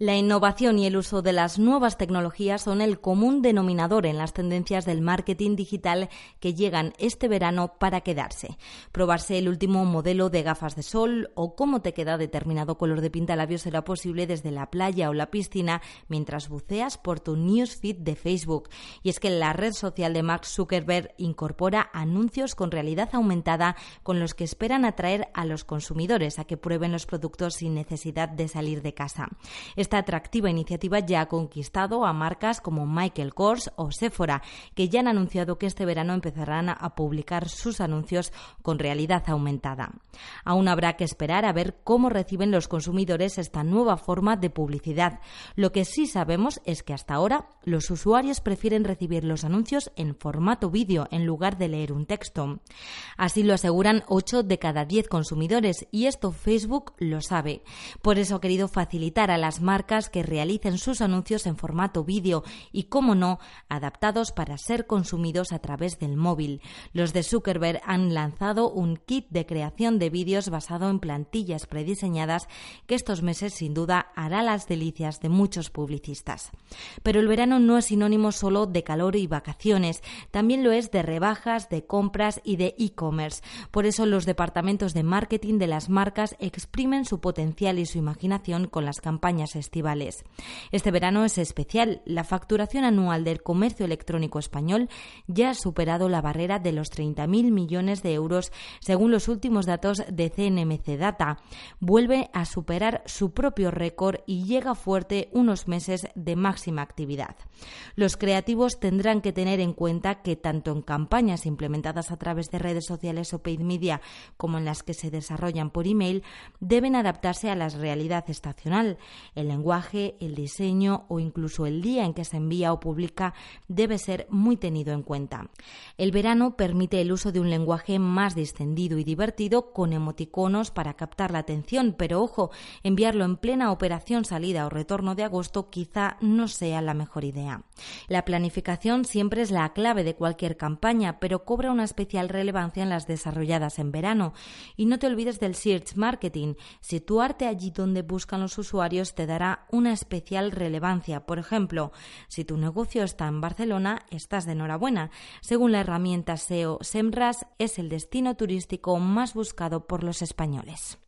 La innovación y el uso de las nuevas tecnologías son el común denominador en las tendencias del marketing digital que llegan este verano para quedarse. Probarse el último modelo de gafas de sol o cómo te queda determinado color de pintalabios será posible desde la playa o la piscina mientras buceas por tu newsfeed de Facebook. Y es que la red social de Mark Zuckerberg incorpora anuncios con realidad aumentada con los que esperan atraer a los consumidores a que prueben los productos sin necesidad de salir de casa. Esta atractiva iniciativa ya ha conquistado a marcas como Michael Kors o Sephora, que ya han anunciado que este verano empezarán a publicar sus anuncios con realidad aumentada. Aún habrá que esperar a ver cómo reciben los consumidores esta nueva forma de publicidad. Lo que sí sabemos es que hasta ahora los usuarios prefieren recibir los anuncios en formato vídeo en lugar de leer un texto. Así lo aseguran 8 de cada 10 consumidores y esto Facebook lo sabe. Por eso ha querido facilitar a las marcas marcas que realicen sus anuncios en formato vídeo y, como no, adaptados para ser consumidos a través del móvil. Los de Zuckerberg han lanzado un kit de creación de vídeos basado en plantillas prediseñadas que estos meses sin duda hará las delicias de muchos publicistas. Pero el verano no es sinónimo solo de calor y vacaciones, también lo es de rebajas, de compras y de e-commerce. Por eso los departamentos de marketing de las marcas exprimen su potencial y su imaginación con las campañas Este verano es especial. La facturación anual del comercio electrónico español ya ha superado la barrera de los 30.000 millones de euros según los últimos datos de CNMC Data. Vuelve a superar su propio récord y llega fuerte unos meses de máxima actividad. Los creativos tendrán que tener en cuenta que tanto en campañas implementadas a través de redes sociales o paid media como en las que se desarrollan por email deben adaptarse a la realidad estacional. El diseño o incluso el día en que se envía o publica debe ser muy tenido en cuenta. El verano permite el uso de un lenguaje más distendido y divertido con emoticonos para captar la atención, pero ojo, enviarlo en plena operación salida o retorno de agosto quizá no sea la mejor idea. La planificación siempre es la clave de cualquier campaña, pero cobra una especial relevancia en las desarrolladas en verano. Y no te olvides del search marketing. Situarte allí donde buscan los usuarios te una especial relevancia. Por ejemplo, si tu negocio está en Barcelona, estás de enhorabuena. Según la herramienta SEO SEMRAS, es el destino turístico más buscado por los españoles.